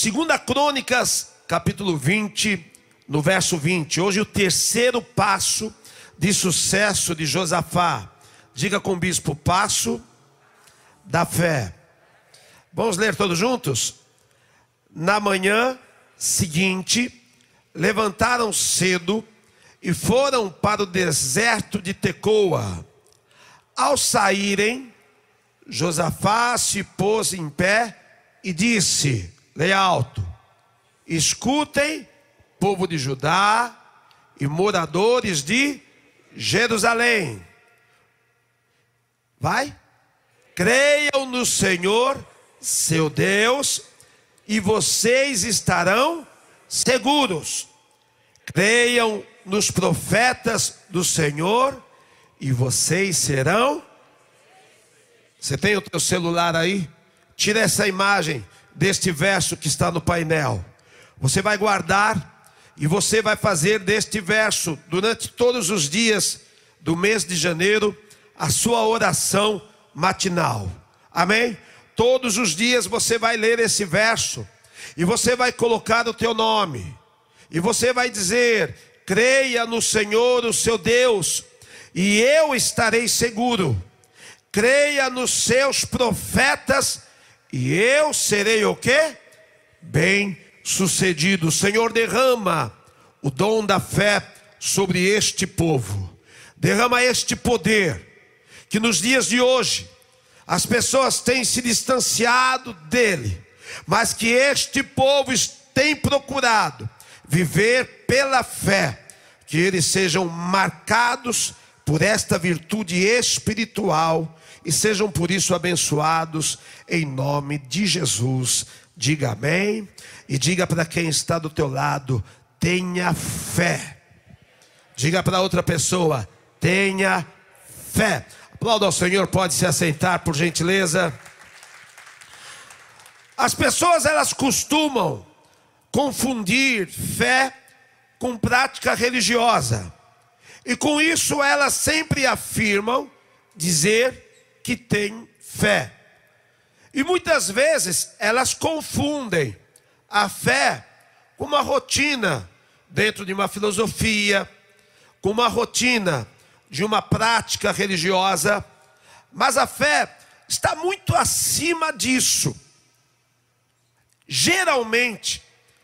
Segunda Crônicas, capítulo 20, no verso 20. Hoje o terceiro passo de sucesso de Josafá. Diga com o bispo, passo da fé. Vamos ler todos juntos? Na manhã seguinte, levantaram cedo e foram para o deserto de Tecoa. Ao saírem, Josafá se pôs em pé e disse: Leia alto, escutem, povo de Judá e moradores de Jerusalém. Vai, creiam no Senhor, seu Deus, e vocês estarão seguros. Creiam nos profetas do Senhor, e vocês serão. Você tem o teu celular aí? Tira essa imagem deste verso que está no painel. Você vai guardar e você vai fazer deste verso durante todos os dias do mês de janeiro a sua oração matinal. Amém? Todos os dias você vai ler esse verso e você vai colocar o teu nome. E você vai dizer: "Creia no Senhor, o seu Deus, e eu estarei seguro. Creia nos seus profetas e eu serei o quê? Bem sucedido. O Senhor derrama o dom da fé sobre este povo. Derrama este poder que nos dias de hoje as pessoas têm se distanciado dele, mas que este povo tem procurado viver pela fé, que eles sejam marcados por esta virtude espiritual e sejam por isso abençoados em nome de Jesus. Diga amém e diga para quem está do teu lado: tenha fé. Diga para outra pessoa: tenha fé. Aplauda ao Senhor, pode se assentar por gentileza. As pessoas elas costumam confundir fé com prática religiosa. E com isso elas sempre afirmam dizer que tem fé. E muitas vezes elas confundem a fé com uma rotina dentro de uma filosofia, com uma rotina de uma prática religiosa, mas a fé está muito acima disso. Geralmente,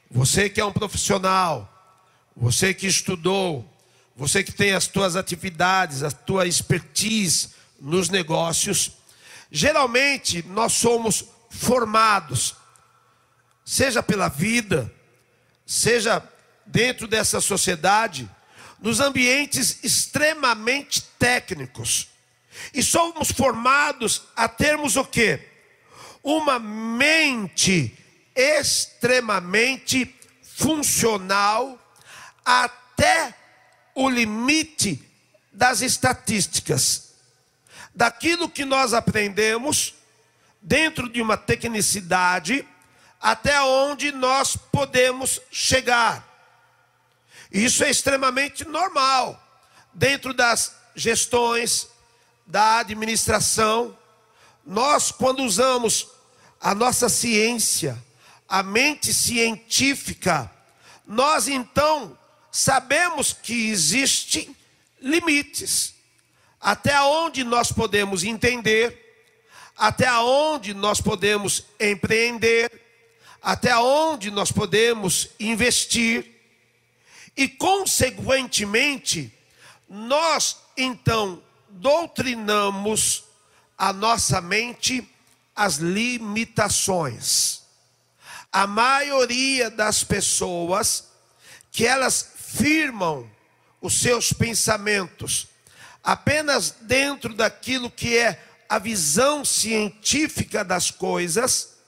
você que é um profissional, você que estudou, você que tem as tuas atividades, a tua expertise, nos negócios, geralmente nós somos formados, seja pela vida, seja dentro dessa sociedade, nos ambientes extremamente técnicos. E somos formados a termos o quê? Uma mente extremamente funcional até o limite das estatísticas daquilo que nós aprendemos dentro de uma tecnicidade até onde nós podemos chegar. Isso é extremamente normal dentro das gestões, da administração. Nós, quando usamos a nossa ciência, a mente científica, nós então sabemos que existem limites até onde nós podemos entender, até onde nós podemos empreender, até onde nós podemos investir, e, consequentemente, nós então doutrinamos a nossa mente as limitações. A maioria das pessoas que elas firmam os seus pensamentos apenas dentro daquilo que é a visão científica das coisas,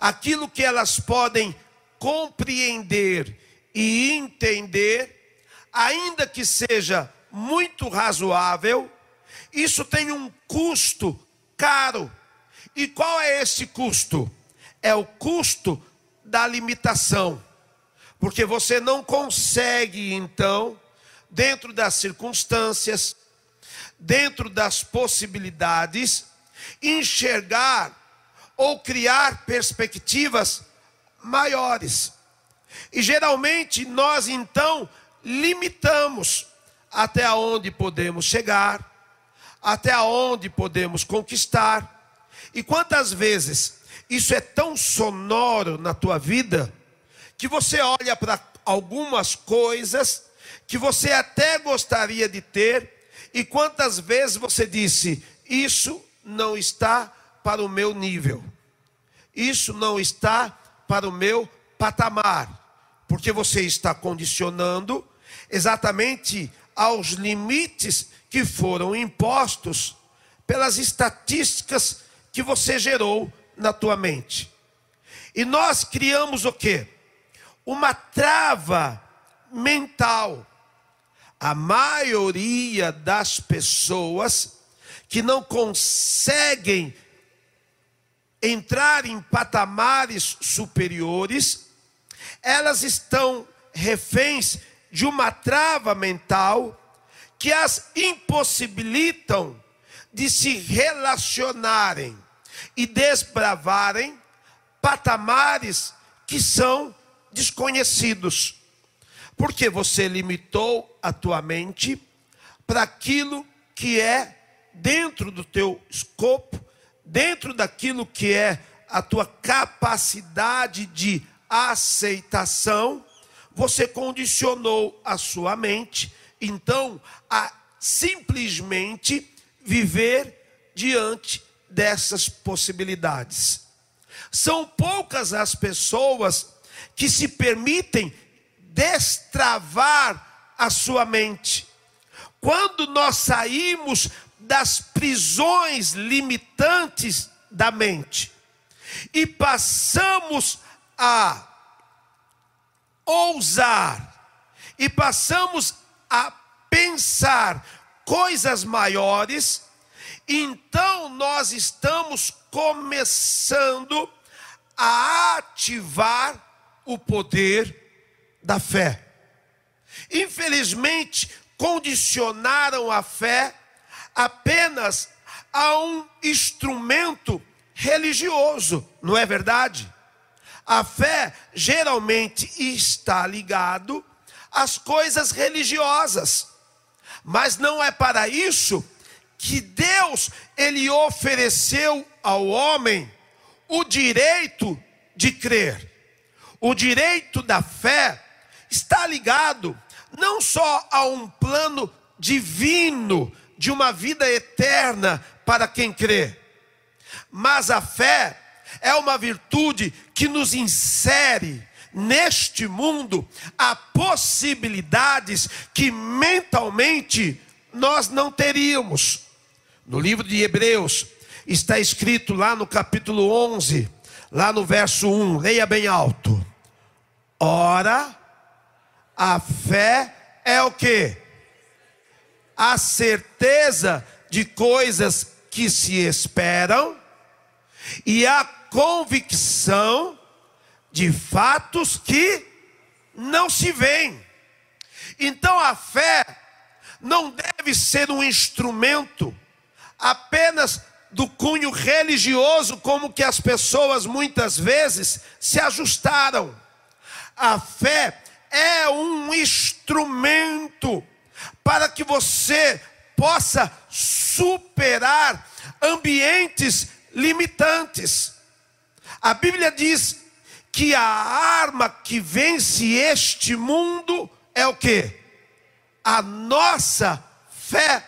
aquilo que elas podem compreender e entender, ainda que seja muito razoável, isso tem um custo caro. E qual é esse custo? É o custo da limitação. Porque você não consegue, então, dentro das circunstâncias, dentro das possibilidades, enxergar ou criar perspectivas maiores. E geralmente nós então limitamos até onde podemos chegar, até onde podemos conquistar. E quantas vezes isso é tão sonoro na tua vida que você olha para algumas coisas que você até gostaria de ter, e quantas vezes você disse: Isso não está para o meu nível, isso não está para o meu patamar, porque você está condicionando exatamente aos limites que foram impostos pelas estatísticas que você gerou na tua mente. E nós criamos o quê? Uma trava mental. A maioria das pessoas que não conseguem entrar em patamares superiores, elas estão reféns de uma trava mental que as impossibilitam de se relacionarem e desbravarem patamares que são desconhecidos. Porque você limitou a tua mente para aquilo que é dentro do teu escopo, dentro daquilo que é a tua capacidade de aceitação, você condicionou a sua mente, então, a simplesmente viver diante dessas possibilidades. São poucas as pessoas que se permitem destravar a sua mente. Quando nós saímos das prisões limitantes da mente e passamos a ousar e passamos a pensar coisas maiores, então nós estamos começando a ativar o poder da fé. Infelizmente, condicionaram a fé apenas a um instrumento religioso, não é verdade? A fé geralmente está ligado às coisas religiosas. Mas não é para isso que Deus ele ofereceu ao homem o direito de crer. O direito da fé está ligado não só a um plano divino de uma vida eterna para quem crê, mas a fé é uma virtude que nos insere neste mundo a possibilidades que mentalmente nós não teríamos. No livro de Hebreus está escrito lá no capítulo 11, lá no verso 1, leia bem alto. Ora, a fé é o que? A certeza de coisas que se esperam e a convicção de fatos que não se veem. Então a fé não deve ser um instrumento apenas do cunho religioso, como que as pessoas muitas vezes se ajustaram. A fé é um instrumento para que você possa superar ambientes limitantes. A Bíblia diz que a arma que vence este mundo é o que? A nossa fé.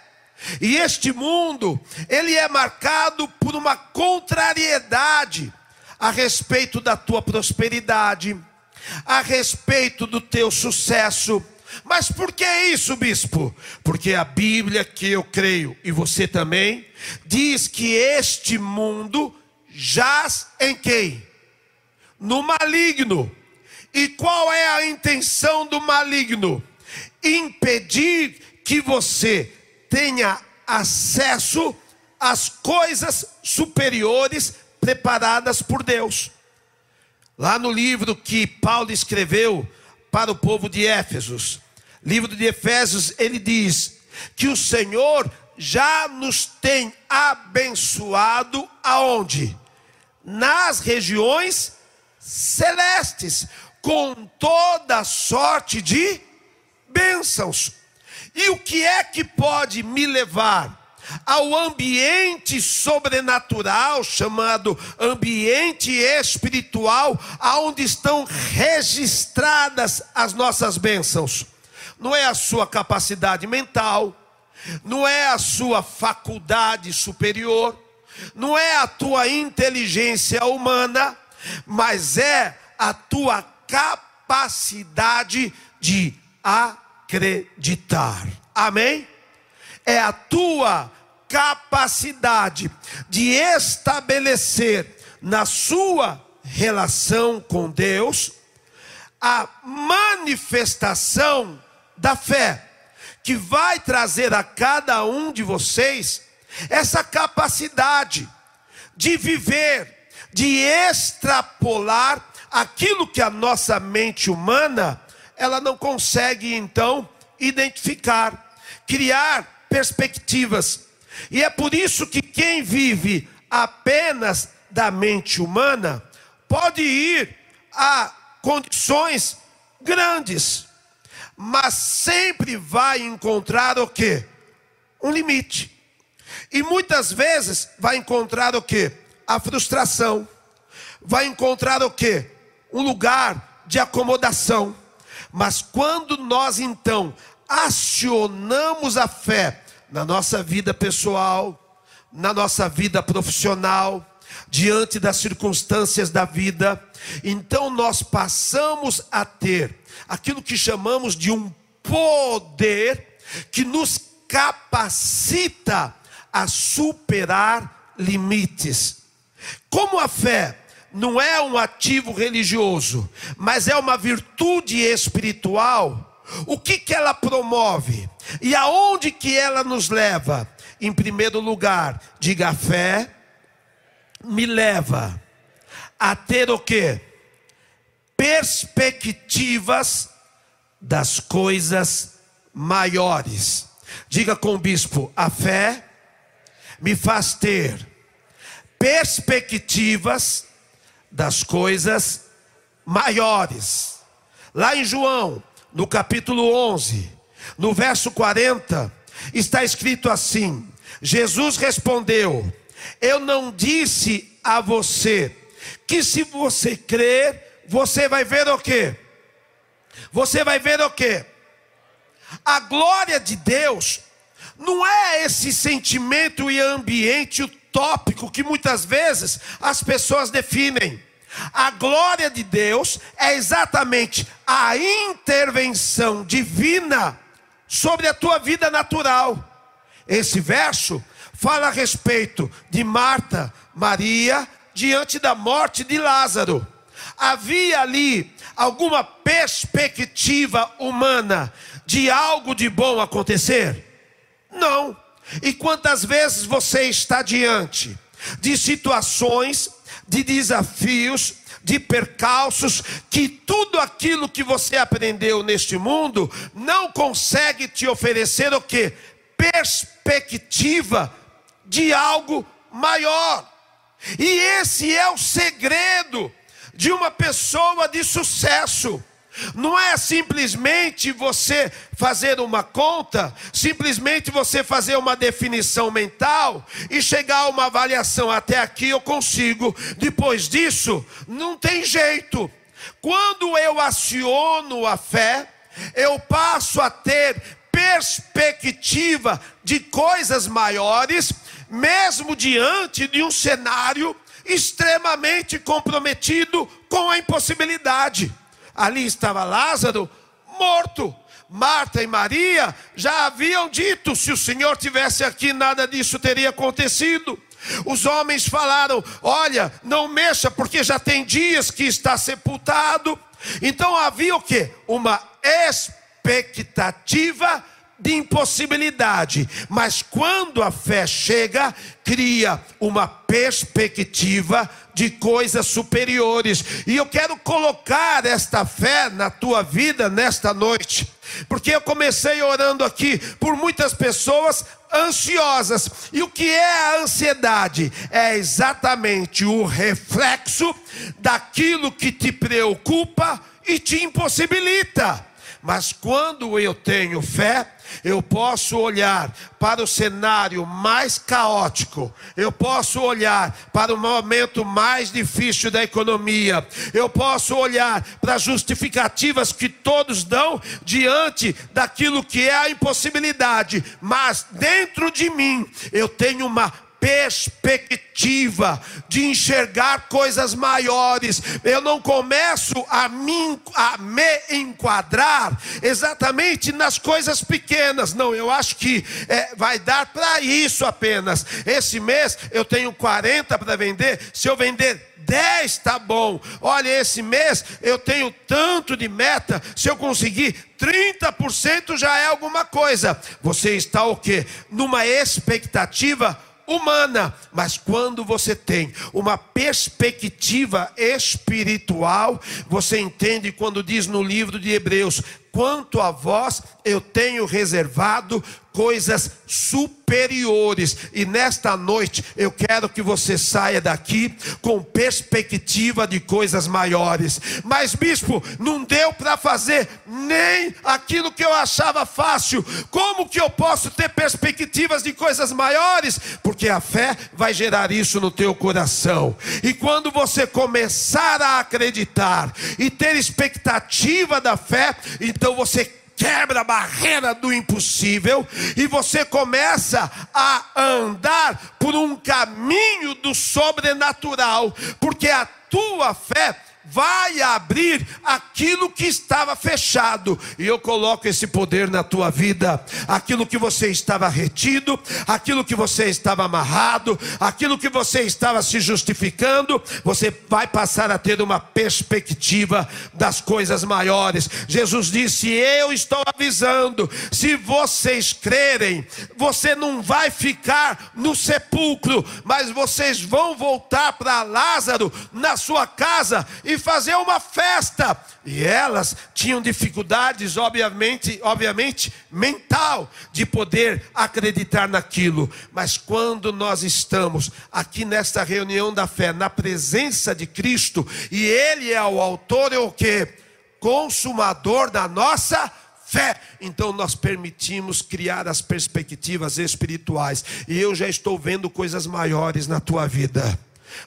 E este mundo, ele é marcado por uma contrariedade a respeito da tua prosperidade, a respeito do teu sucesso. Mas por que isso, bispo? Porque a Bíblia que eu creio e você também diz que este mundo jaz em quem? No maligno. E qual é a intenção do maligno? Impedir que você tenha acesso às coisas superiores preparadas por Deus. Lá no livro que Paulo escreveu para o povo de Éfesos, livro de Efésios, ele diz que o Senhor já nos tem abençoado aonde? Nas regiões celestes, com toda sorte de bênçãos. E o que é que pode me levar ao ambiente sobrenatural, chamado ambiente espiritual, aonde estão registradas as nossas bênçãos? Não é a sua capacidade mental, não é a sua faculdade superior, não é a tua inteligência humana, mas é a tua capacidade de acreditar. Amém? É a tua capacidade de estabelecer na sua relação com Deus a manifestação da fé, que vai trazer a cada um de vocês essa capacidade de viver, de extrapolar aquilo que a nossa mente humana ela não consegue então identificar, criar perspectivas. E é por isso que quem vive apenas da mente humana pode ir a condições grandes, mas sempre vai encontrar o que? Um limite. E muitas vezes vai encontrar o que? A frustração. Vai encontrar o que? Um lugar de acomodação. Mas quando nós então acionamos a fé na nossa vida pessoal, na nossa vida profissional, diante das circunstâncias da vida, então nós passamos a ter aquilo que chamamos de um poder que nos capacita a superar limites. Como a fé não é um ativo religioso, mas é uma virtude espiritual, o que, que ela promove? E aonde que ela nos leva? Em primeiro lugar, diga a fé, me leva a ter o que? Perspectivas das coisas maiores. Diga com o bispo, a fé me faz ter perspectivas das coisas maiores. Lá em João, no capítulo 11, no verso 40, está escrito assim: Jesus respondeu: Eu não disse a você que se você crer, você vai ver o quê? Você vai ver o quê? A glória de Deus não é esse sentimento e ambiente utópico que muitas vezes as pessoas definem. A glória de Deus é exatamente a intervenção divina sobre a tua vida natural. Esse verso fala a respeito de Marta, Maria, diante da morte de Lázaro. Havia ali alguma perspectiva humana de algo de bom acontecer? Não. E quantas vezes você está diante de situações, de desafios, de percalços, que tudo aquilo que você aprendeu neste mundo não consegue te oferecer o que? Perspectiva de algo maior. E esse é o segredo de uma pessoa de sucesso. Não é simplesmente você fazer uma conta, simplesmente você fazer uma definição mental e chegar a uma avaliação. Até aqui eu consigo, depois disso, não tem jeito. Quando eu aciono a fé, eu passo a ter perspectiva de coisas maiores, mesmo diante de um cenário extremamente comprometido com a impossibilidade. Ali estava Lázaro morto. Marta e Maria já haviam dito: se o Senhor tivesse aqui, nada disso teria acontecido. Os homens falaram: Olha, não mexa, porque já tem dias que está sepultado. Então havia o que? Uma expectativa de impossibilidade, mas quando a fé chega, cria uma perspectiva de coisas superiores. E eu quero colocar esta fé na tua vida nesta noite. Porque eu comecei orando aqui por muitas pessoas ansiosas. E o que é a ansiedade? É exatamente o reflexo daquilo que te preocupa e te impossibilita. Mas quando eu tenho fé, eu posso olhar para o cenário mais caótico, eu posso olhar para o momento mais difícil da economia, eu posso olhar para as justificativas que todos dão diante daquilo que é a impossibilidade, mas dentro de mim eu tenho uma perspectiva de enxergar coisas maiores. Eu não começo a me, a me enquadrar exatamente nas coisas pequenas. Não, eu acho que é, vai dar para isso apenas. Esse mês eu tenho 40 para vender. Se eu vender 10 está bom. Olha, esse mês eu tenho tanto de meta, se eu conseguir 30% já é alguma coisa. Você está o quê? Numa expectativa humana, mas quando você tem uma perspectiva espiritual, você entende quando diz no livro de Hebreus: quanto a vós, eu tenho reservado coisas superiores. E nesta noite eu quero que você saia daqui com perspectiva de coisas maiores. Mas, bispo, não deu para fazer nem aquilo que eu achava fácil. Como que eu posso ter perspectivas de coisas maiores? Porque a fé vai gerar isso no teu coração. E quando você começar a acreditar e ter expectativa da fé, então você quebra a barreira do impossível e você começa a andar por um caminho do sobrenatural, porque a tua fé vai abrir aquilo que estava fechado, e eu coloco esse poder na tua vida. Aquilo que você estava retido, aquilo que você estava amarrado, aquilo que você estava se justificando, você vai passar a ter uma perspectiva das coisas maiores. Jesus disse: Eu estou avisando, se vocês crerem, você não vai ficar no sepulcro, mas vocês vão voltar para Lázaro na sua casa e fazer uma festa. E elas tinham dificuldades, obviamente, obviamente, mental, de poder acreditar naquilo. Mas quando nós estamos aqui nesta reunião da fé, na presença de Cristo, e Ele é o autor e o que? Consumador da nossa fé. Então nós permitimos criar as perspectivas espirituais. E eu já estou vendo coisas maiores na tua vida.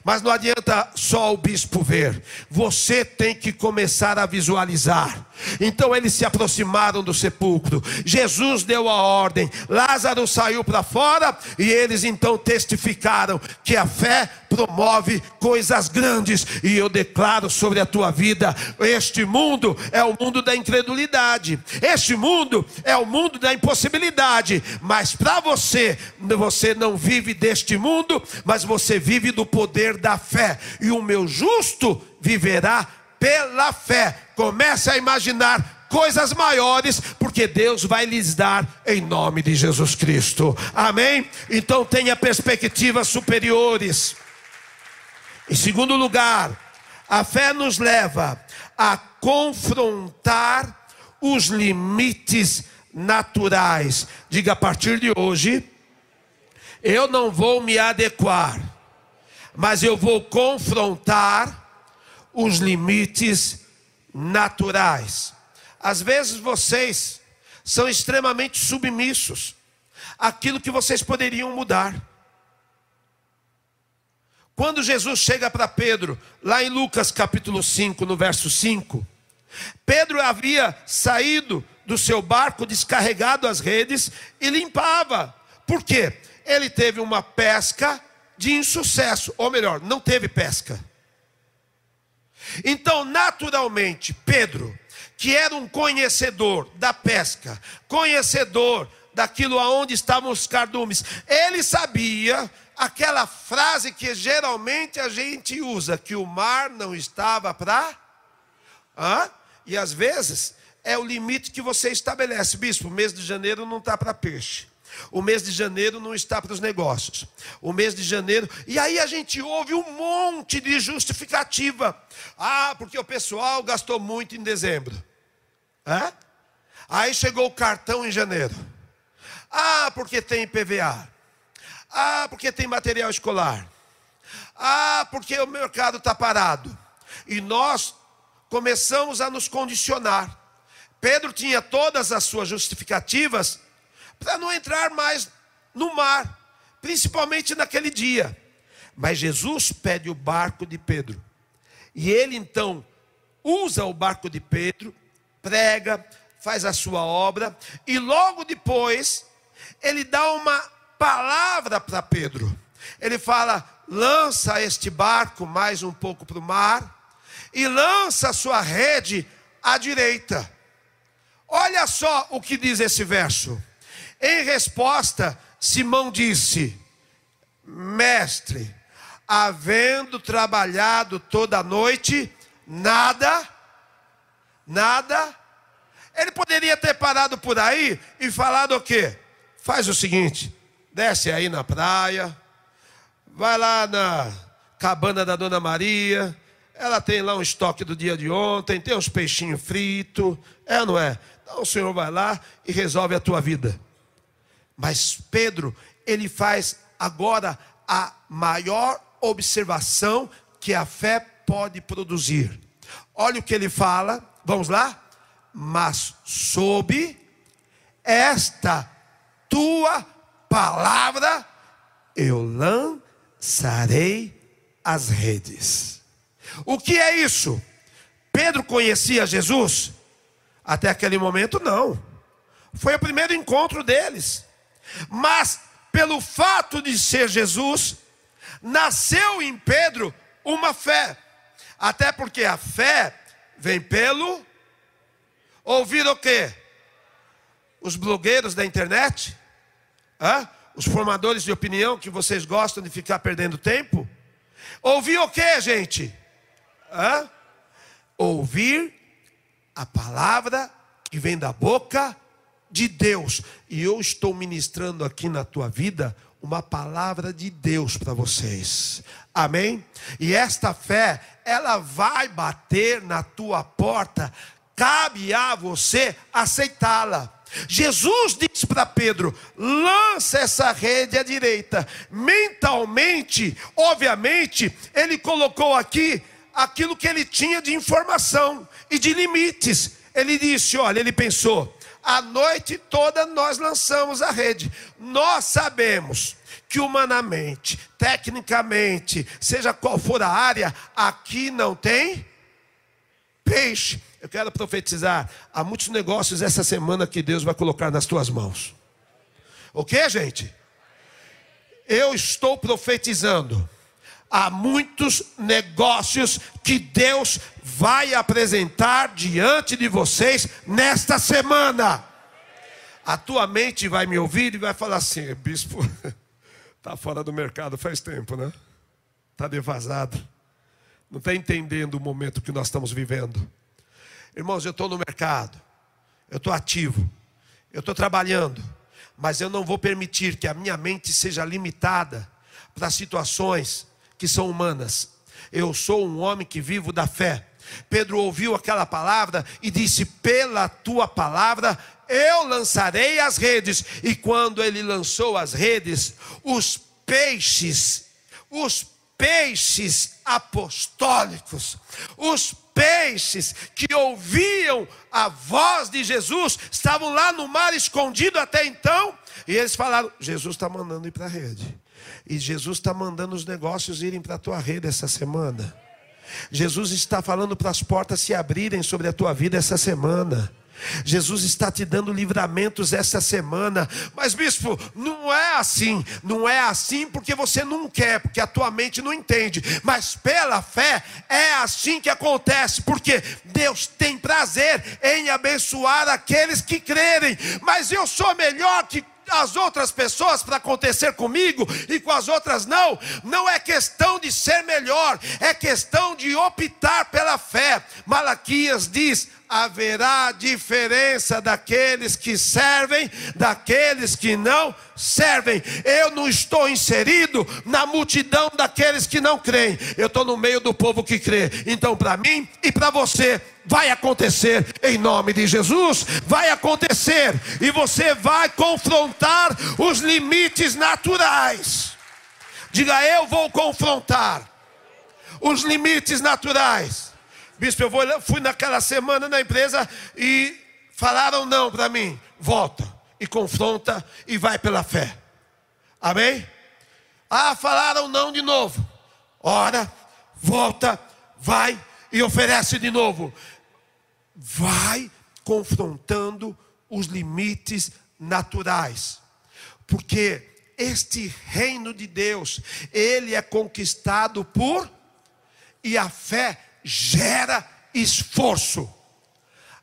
Mas não adianta só o bispo ver, você tem que começar a visualizar. Então eles se aproximaram do sepulcro. Jesus deu a ordem, Lázaro saiu para fora e eles então testificaram que a fé promove coisas grandes. E eu declaro sobre a tua vida: este mundo é o mundo da incredulidade, este mundo é o mundo da impossibilidade. Mas para você, você não vive deste mundo, mas você vive do poder da fé. E o meu justo viverá pela fé. Comece a imaginar coisas maiores, porque Deus vai lhes dar em nome de Jesus Cristo. Amém? Então tenha perspectivas superiores. Em segundo lugar, a fé nos leva a confrontar os limites naturais. Diga a partir de hoje, eu não vou me adequar, mas eu vou confrontar os limites naturais. Às vezes vocês são extremamente submissos àquilo que vocês poderiam mudar. Quando Jesus chega para Pedro, lá em Lucas capítulo 5, no verso 5, Pedro havia saído do seu barco, descarregado as redes e limpava. Por quê? Ele teve uma pesca de insucesso, ou melhor, não teve pesca. Então, naturalmente, Pedro, que era um conhecedor da pesca, conhecedor daquilo aonde estavam os cardumes, ele sabia aquela frase que geralmente a gente usa, que o mar não estava para. Hã? E às vezes é o limite que você estabelece. Bispo, o mês de janeiro não está para peixe. O mês de janeiro não está para os negócios. O mês de janeiro. E aí a gente ouve um monte de justificativa. Ah, porque o pessoal gastou muito em dezembro. Hã? Aí chegou o cartão em janeiro. Ah, porque tem PVA. Ah, porque tem material escolar. Ah, porque o mercado está parado. E nós começamos a nos condicionar. Pedro tinha todas as suas justificativas para não entrar mais no mar, principalmente naquele dia. Mas Jesus pede o barco de Pedro. E ele então usa o barco de Pedro, prega, faz a sua obra, e logo depois ele dá uma palavra para Pedro. Ele fala: lança este barco mais um pouco para o mar e lança a sua rede à direita. Olha só o que diz esse verso. Em resposta, Simão disse: Mestre, havendo trabalhado toda a noite, nada, nada. Ele poderia ter parado por aí e falado o quê? Faz o seguinte: desce aí na praia, vai lá na cabana da Dona Maria, ela tem lá um estoque do dia de ontem, tem uns peixinhos fritos, é ou não é? Então o Senhor vai lá e resolve a tua vida. Mas Pedro, ele faz agora a maior observação que a fé pode produzir. Olha o que ele fala, vamos lá? Mas sob esta tua palavra eu lançarei as redes. O que é isso? Pedro conhecia Jesus? Até aquele momento, não. Foi o primeiro encontro deles. Mas, pelo fato de ser Jesus, nasceu em Pedro uma fé. Até porque a fé vem pelo ouvir o quê? Os blogueiros da internet? Hã? Os formadores de opinião que vocês gostam de ficar perdendo tempo? Ouvir o que, gente? Hã? Ouvir a palavra que vem da boca de Deus. E eu estou ministrando aqui na tua vida uma palavra de Deus para vocês. Amém? E esta fé, ela vai bater na tua porta. Cabe a você aceitá-la. Jesus disse para Pedro: lança essa rede à direita. Mentalmente, obviamente, ele colocou aqui aquilo que ele tinha de informação e de limites. Ele disse: olha, ele pensou, a noite toda nós lançamos a rede. Nós sabemos que humanamente, tecnicamente, seja qual for a área, aqui não tem peixe. Eu quero profetizar. Há muitos negócios essa semana que Deus vai colocar nas tuas mãos. O que, gente? Eu estou profetizando. Há muitos negócios que Deus vai apresentar diante de vocês nesta semana. A tua mente vai me ouvir e vai falar assim: bispo, está fora do mercado faz tempo, né? Está devasado. Não está entendendo o momento que nós estamos vivendo. Irmãos, eu estou no mercado, eu estou ativo, eu estou trabalhando, mas eu não vou permitir que a minha mente seja limitada para situações que são humanas. Eu sou um homem que vivo da fé. Pedro ouviu aquela palavra e disse: Pela tua palavra eu lançarei as redes. E quando ele lançou as redes, os peixes, os peixes apostólicos, os peixes que ouviam a voz de Jesus estavam lá no mar escondido até então, e eles falaram: Jesus está mandando ir para a rede, e Jesus está mandando os negócios irem para a tua rede essa semana. Jesus está falando para as portas se abrirem sobre a tua vida essa semana. Jesus está te dando livramentos essa semana. Mas, bispo, não é assim. Não é assim porque você não quer, porque a tua mente não entende. Mas pela fé é assim que acontece, porque Deus tem prazer em abençoar aqueles que crerem. Mas eu sou melhor que as outras pessoas para acontecer comigo e com as outras não. Não é questão de ser melhor, é questão de optar pela fé. Malaquias diz: haverá diferença daqueles que servem, daqueles que não servem. Eu não estou inserido na multidão daqueles que não creem. Eu estou no meio do povo que crê. Então, para mim e para você, vai acontecer em nome de Jesus, vai acontecer e você vai confrontar os limites naturais. Diga, eu vou confrontar os limites naturais. Bispo, eu vou, fui naquela semana na empresa e falaram não para mim. Volta e confronta e vai pela fé. Amém? Ah, falaram não de novo. Ora, volta, vai e oferece de novo. Vai confrontando os limites naturais. Porque este reino de Deus, ele é conquistado por e a fé gera esforço.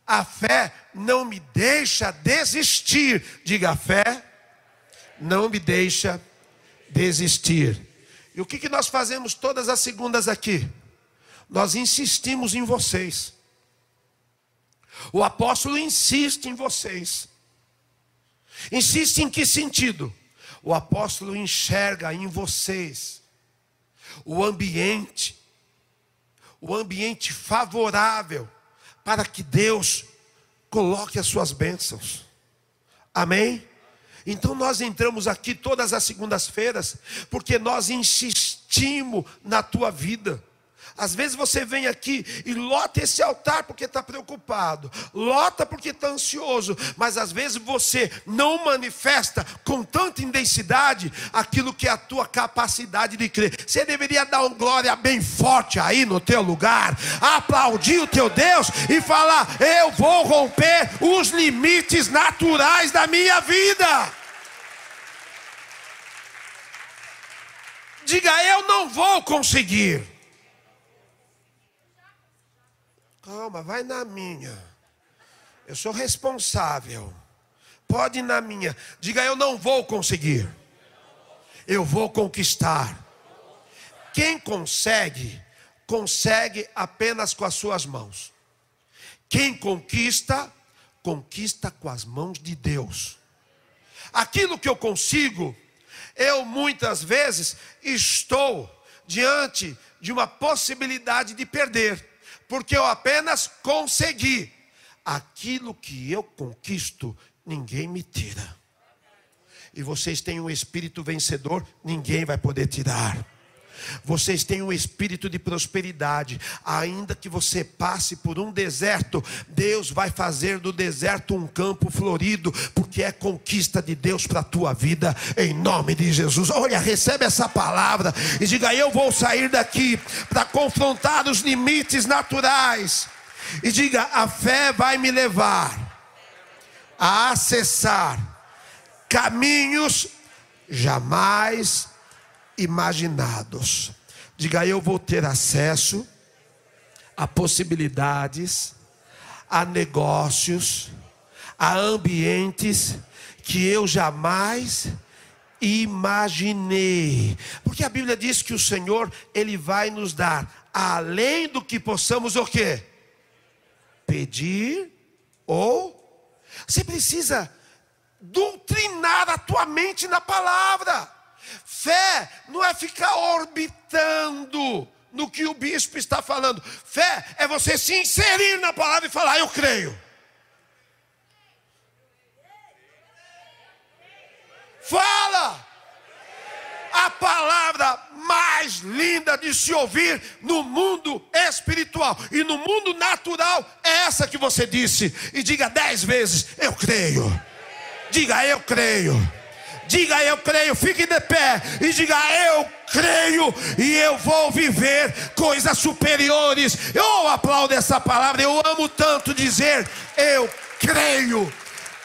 A fé não me deixa desistir. Diga, a fé não me deixa desistir. E o que, que nós fazemos todas as segundas aqui? Nós insistimos em vocês. O apóstolo insiste em vocês. Insiste em que sentido? O apóstolo enxerga em vocês o ambiente, o ambiente favorável para que Deus coloque as suas bênçãos. Amém? Então nós entramos aqui todas as segundas-feiras, porque nós insistimos na tua vida. Às vezes você vem aqui e lota esse altar porque está preocupado, lota porque está ansioso, mas às vezes você não manifesta com tanta intensidade aquilo que é a tua capacidade de crer. Você deveria dar um glória bem forte aí no teu lugar, aplaudir o teu Deus e falar: Eu vou romper os limites naturais da minha vida. Diga, eu não vou conseguir. Calma, vai na minha. Eu sou responsável. Pode ir na minha. Diga, eu não vou conseguir. Eu vou conquistar. Quem consegue, consegue apenas com as suas mãos. Quem conquista, conquista com as mãos de Deus. Aquilo que eu consigo, eu muitas vezes estou diante de uma possibilidade de perder porque eu apenas consegui. Aquilo que eu conquisto, ninguém me tira. E vocês têm um espírito vencedor, ninguém vai poder tirar. Vocês têm um espírito de prosperidade, ainda que você passe por um deserto, Deus vai fazer do deserto um campo florido, porque é conquista de Deus para a tua vida, em nome de Jesus. Olha, recebe essa palavra e diga: Eu vou sair daqui para confrontar os limites naturais, e diga: A fé vai me levar a acessar caminhos jamais imaginados. Diga, eu vou ter acesso a possibilidades, a negócios, a ambientes que eu jamais imaginei. Porque a Bíblia diz que o Senhor, ele vai nos dar além do que possamos o quê? Pedir ou você precisa doutrinar a tua mente na palavra. Fé não é ficar orbitando no que o bispo está falando. Fé é você se inserir na palavra e falar: Eu creio. Fala! A palavra mais linda de se ouvir no mundo espiritual e no mundo natural é essa que você disse. E diga dez vezes: Eu creio. Diga, eu creio. Diga eu creio, fique de pé e diga eu creio e eu vou viver coisas superiores. Eu aplaudo essa palavra, eu amo tanto dizer eu creio,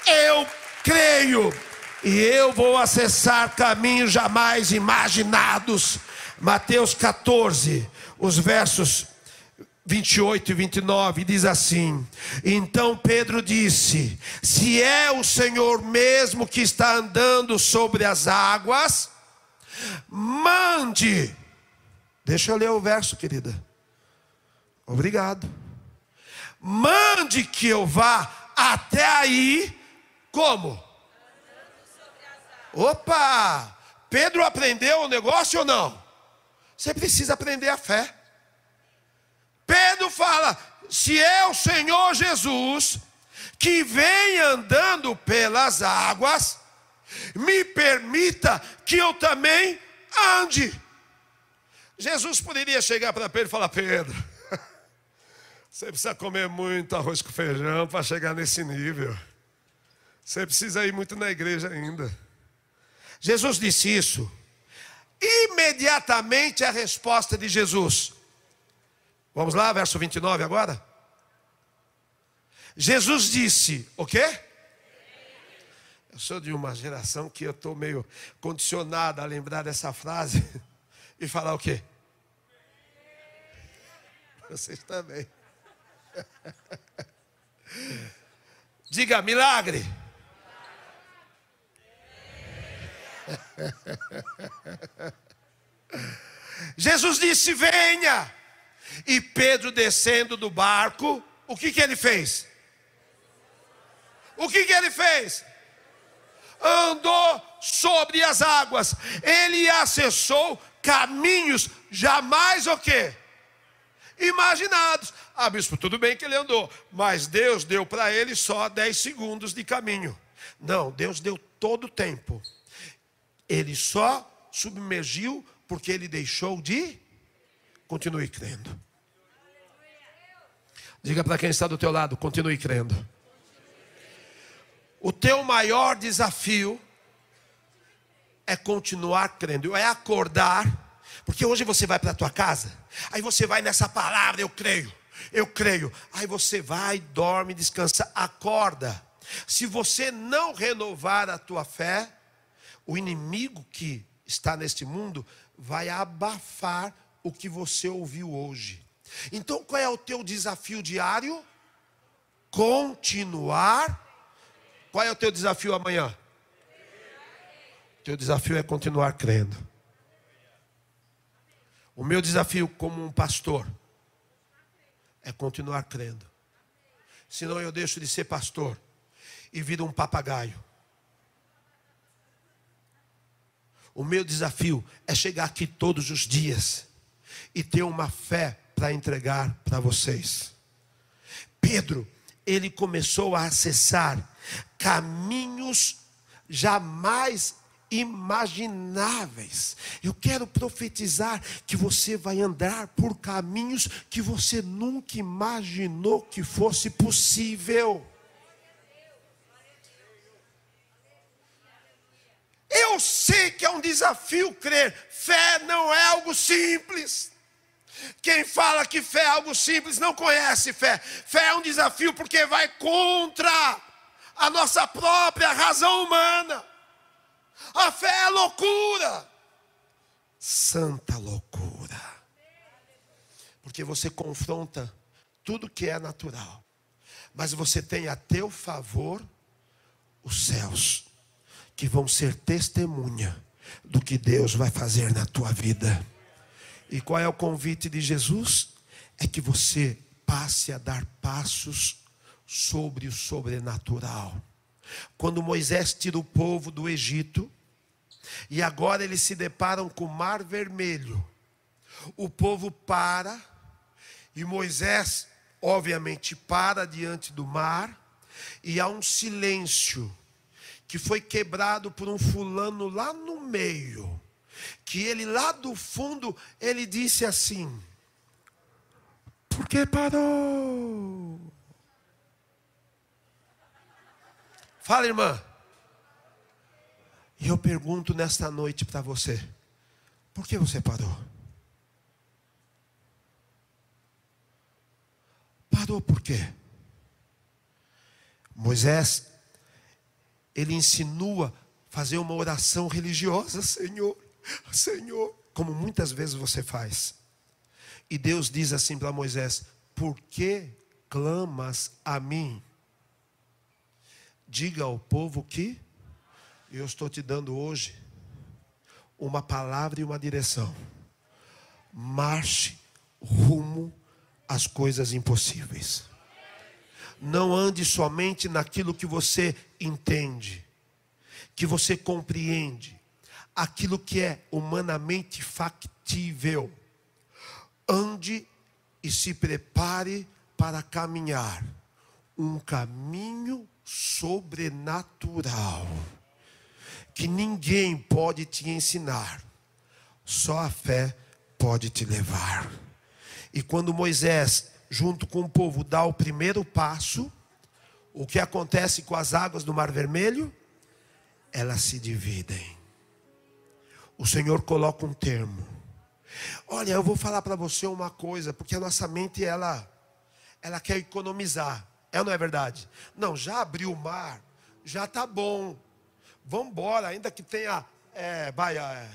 eu creio e eu vou acessar caminhos jamais imaginados. Mateus 14, os versos 28 e 29 diz assim: Então Pedro disse: Se é o Senhor mesmo que está andando sobre as águas, mande. Deixa eu ler o verso, querida. Obrigado. Mande que eu vá até aí, como? Opa! Pedro aprendeu o negócio ou não? Você precisa aprender a fé. Pedro fala: se é o Senhor Jesus que vem andando pelas águas, me permita que eu também ande. Jesus poderia chegar para Pedro e falar: Pedro, você precisa comer muito arroz com feijão para chegar nesse nível. Você precisa ir muito na igreja ainda. Jesus disse isso. Imediatamente a resposta de Jesus. Vamos lá, verso 29 agora. Jesus disse: O quê? Eu sou de uma geração que eu estou meio condicionado a lembrar dessa frase e falar o quê? Vocês também. Diga milagre. Jesus disse: Venha. E Pedro descendo do barco, o que, que ele fez? O que, que ele fez? Andou sobre as águas. Ele acessou caminhos jamais o quê? Imaginados. Ah, bispo, tudo bem que ele andou, mas Deus deu para ele só 10 segundos de caminho. Não, Deus deu todo o tempo. Ele só submergiu porque ele deixou de continue crendo. Diga para quem está do teu lado, continue crendo. O teu maior desafio é continuar crendo, é acordar, porque hoje você vai para a tua casa, aí você vai nessa palavra, eu creio, eu creio, aí você vai, dorme, descansa, acorda. Se você não renovar a tua fé, o inimigo que está neste mundo vai abafar o que você ouviu hoje. Então, qual é o teu desafio diário? Continuar. Qual é o teu desafio amanhã? Teu desafio é continuar crendo. O meu desafio como um pastor é continuar crendo. Senão eu deixo de ser pastor e viro um papagaio. O meu desafio é chegar aqui todos os dias e ter uma fé para entregar para vocês. Pedro, ele começou a acessar caminhos jamais imagináveis. Eu quero profetizar que você vai andar por caminhos que você nunca imaginou que fosse possível. Eu sei que é um desafio crer. Fé não é algo simples. Quem fala que fé é algo simples não conhece fé. Fé é um desafio porque vai contra a nossa própria razão humana. A fé é loucura. Santa loucura. Porque você confronta tudo que é natural. Mas você tem a teu favor os céus que vão ser testemunha do que Deus vai fazer na tua vida. E qual é o convite de Jesus? É que você passe a dar passos sobre o sobrenatural. Quando Moisés tira o povo do Egito, e agora eles se deparam com o mar vermelho, o povo para, e Moisés, obviamente, para diante do mar, e há um silêncio que foi quebrado por um fulano lá no meio, que ele lá do fundo, ele disse assim: Por que parou? Fala, irmã. E eu pergunto nesta noite para você: Por que você parou? Parou por quê? Moisés ele insinua fazer uma oração religiosa, Senhor, Senhor, como muitas vezes você faz. E Deus diz assim para Moisés: Por que clamas a mim? Diga ao povo que eu estou te dando hoje uma palavra e uma direção. Marche rumo às coisas impossíveis não ande somente naquilo que você entende, que você compreende, aquilo que é humanamente factível. Ande e se prepare para caminhar um caminho sobrenatural que ninguém pode te ensinar, só a fé pode te levar. E quando Moisés, junto com o povo, dá o primeiro passo, o que acontece com as águas do Mar Vermelho? Elas se dividem. O Senhor coloca um termo. Olha, eu vou falar para você uma coisa, porque a nossa mente ela ela quer economizar. É ou não é verdade? Não, já abriu o mar, já tá bom. Vamos embora, ainda que tenha é, baia, é,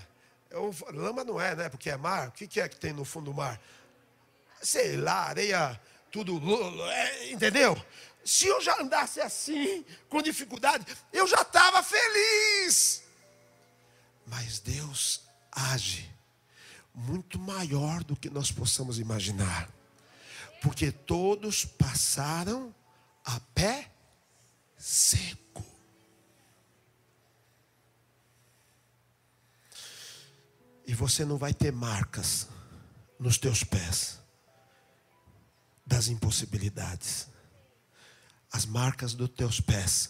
eu, lama não é, né? Porque é mar. O que, que é que tem no fundo do mar? Sei lá, areia, tudo, é, entendeu? Se eu já andasse assim, com dificuldade, eu já estava feliz. Mas Deus age muito maior do que nós possamos imaginar. Porque todos passaram a pé seco. E você não vai ter marcas nos teus pés das impossibilidades. As marcas dos teus pés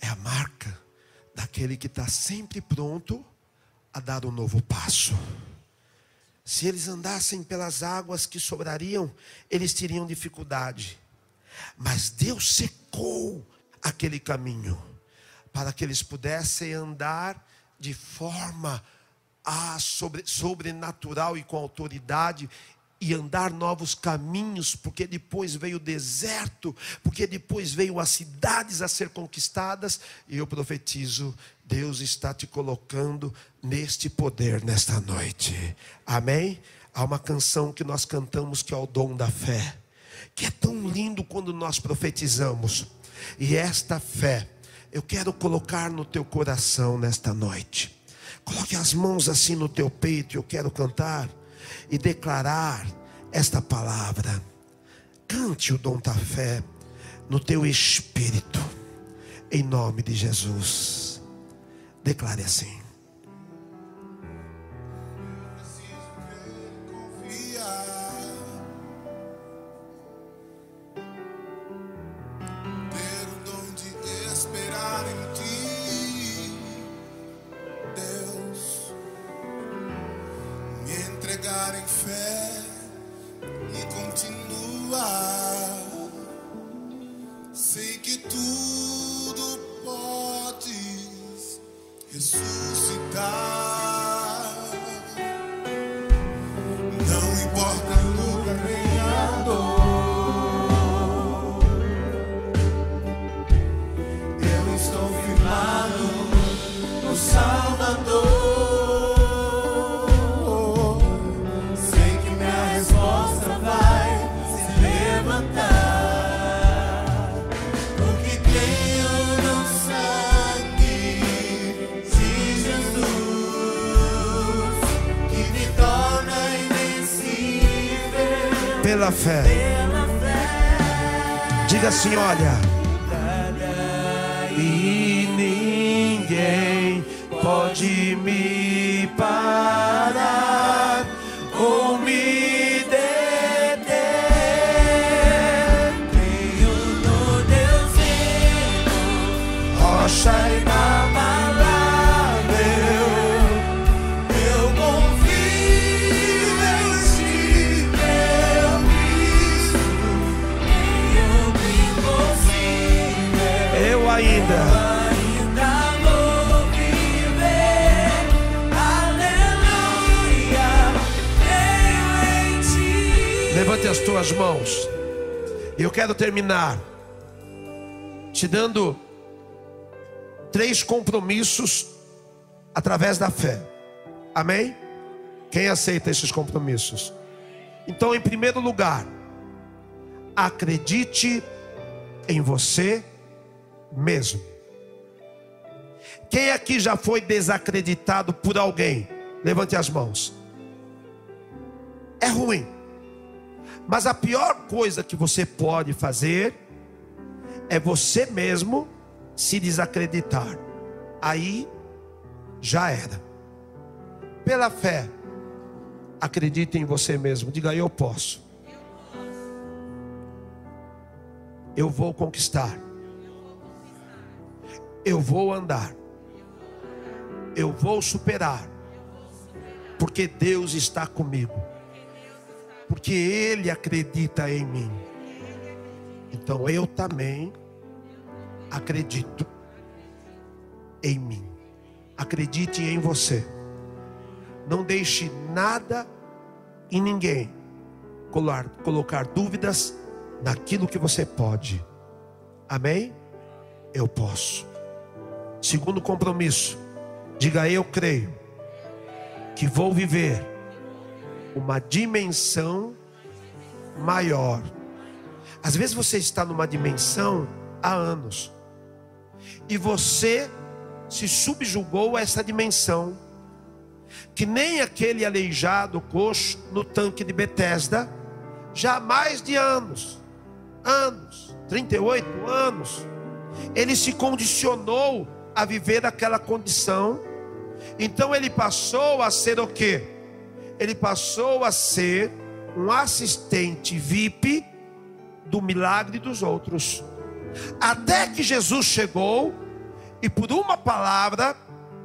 é a marca daquele que está sempre pronto a dar um novo passo. Se eles andassem pelas águas que sobrariam, eles teriam dificuldade. Mas Deus secou aquele caminho para que eles pudessem andar de forma ah, sobre, sobrenatural e com autoridade e andar novos caminhos, porque depois veio o deserto, porque depois veio as cidades a ser conquistadas, e eu profetizo: Deus está te colocando neste poder nesta noite, amém? Há uma canção que nós cantamos que é o dom da fé, que é tão lindo quando nós profetizamos, e esta fé eu quero colocar no teu coração nesta noite. Coloque as mãos assim no teu peito, eu quero cantar e declarar esta palavra. Cante o dom da fé no teu espírito, em nome de Jesus. Declare assim. Pela fé. Diga assim: olha. E ninguém pode me parar as tuas mãos. E eu quero terminar te dando três compromissos através da fé. Amém? Quem aceita esses compromissos? Então, em primeiro lugar, acredite em você mesmo. Quem aqui já foi desacreditado por alguém? Levante as mãos. É ruim. Mas a pior coisa que você pode fazer é você mesmo se desacreditar. Aí já era. Pela fé, acredite em você mesmo. Diga, eu posso. Eu vou conquistar. Eu vou andar. Eu vou superar. Porque Deus está comigo. Porque Ele acredita em mim. Então eu também acredito em mim. Acredite em você. Não deixe nada e ninguém colar- colocar dúvidas naquilo que você pode. Amém? Eu posso. Segundo compromisso, diga eu creio que vou viver uma dimensão maior. Às vezes você está numa dimensão há anos e você se subjugou a essa dimensão, que nem aquele aleijado coxo no tanque de Betesda, já mais de anos, anos, 38 anos, ele se condicionou a viver aquela condição, então ele passou a ser o quê? Ele passou a ser um assistente VIP do milagre dos outros. Até que Jesus chegou e por uma palavra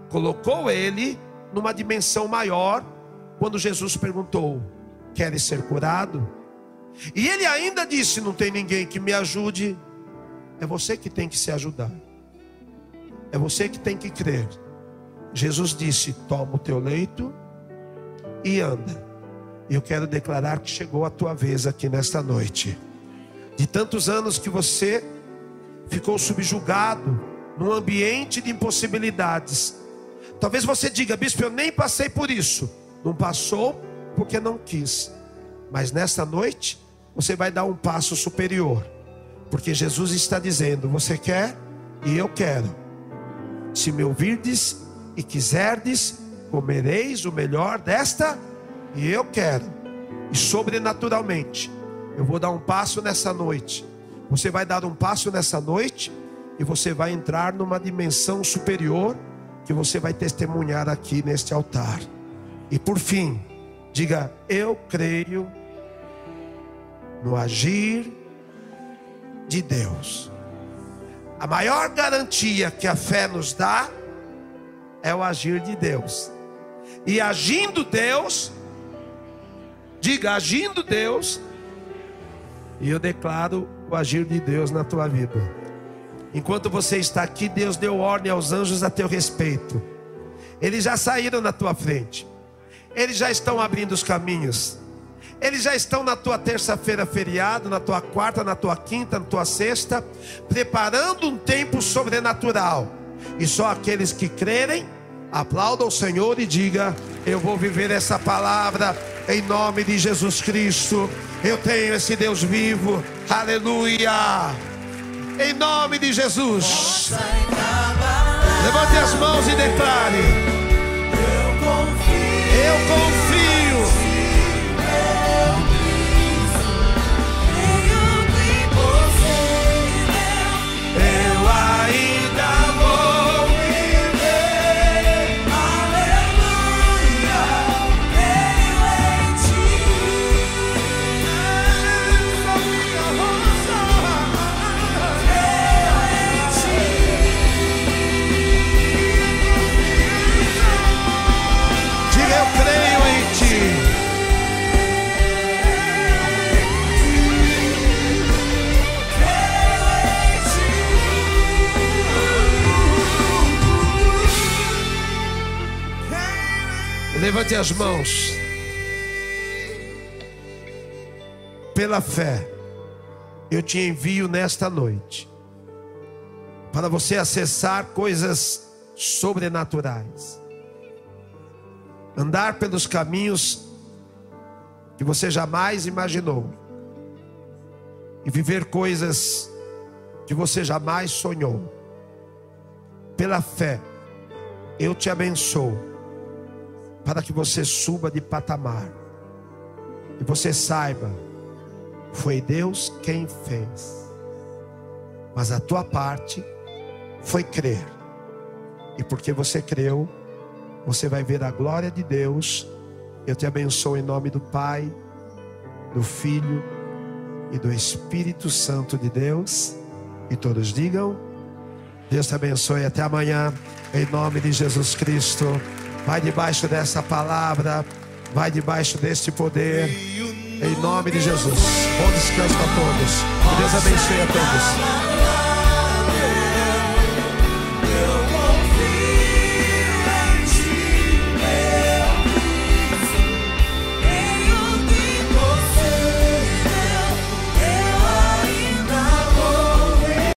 colocou ele numa dimensão maior, quando Jesus perguntou: "Queres ser curado?" E ele ainda disse: "Não tem ninguém que me ajude. É você que tem que se ajudar. É você que tem que crer." Jesus disse: "Toma o teu leito e anda." Eu quero declarar que chegou a tua vez aqui nesta noite. De tantos anos que você ficou subjugado num ambiente de impossibilidades. Talvez você diga, bispo, eu nem passei por isso. Não passou porque não quis. Mas nesta noite, você vai dar um passo superior. Porque Jesus está dizendo: Você quer e eu quero. Se me ouvirdes e quiserdes, comereis o melhor desta, e eu quero. E sobrenaturalmente, eu vou dar um passo nessa noite. Você vai dar um passo nessa noite e você vai entrar numa dimensão superior que você vai testemunhar aqui neste altar. E por fim, diga: Eu creio no agir de Deus. A maior garantia que a fé nos dá é o agir de Deus. E agindo Deus, diga agindo Deus, e eu declaro o agir de Deus na tua vida. Enquanto você está aqui, Deus deu ordem aos anjos a teu respeito. Eles já saíram na tua frente. Eles já estão abrindo os caminhos. Eles já estão na tua terça-feira feriado, na tua quarta, na tua quinta, na tua sexta, preparando um tempo sobrenatural. E só aqueles que crerem, aplaudam o Senhor e diga: Eu vou viver essa palavra em nome de Jesus Cristo. Eu tenho esse Deus vivo. Aleluia. Em nome de Jesus. Levante as mãos e declare: Eu confio. Eu confio. Levante as mãos. Pela fé, eu te envio nesta noite para você acessar coisas sobrenaturais. Andar pelos caminhos que você jamais imaginou. E viver coisas que você jamais sonhou. Pela fé, eu te abençoo para que você suba de patamar. E você saiba, foi Deus quem fez. Mas a tua parte foi crer. E porque você creu, você vai ver a glória de Deus. Eu te abençoo em nome do Pai, do Filho e do Espírito Santo de Deus. E todos digam: Deus te abençoe. Até amanhã, em nome de Jesus Cristo. Vai debaixo dessa palavra, vai debaixo deste poder, em nome de Jesus. Bom descanso a todos. Que Deus abençoe a todos.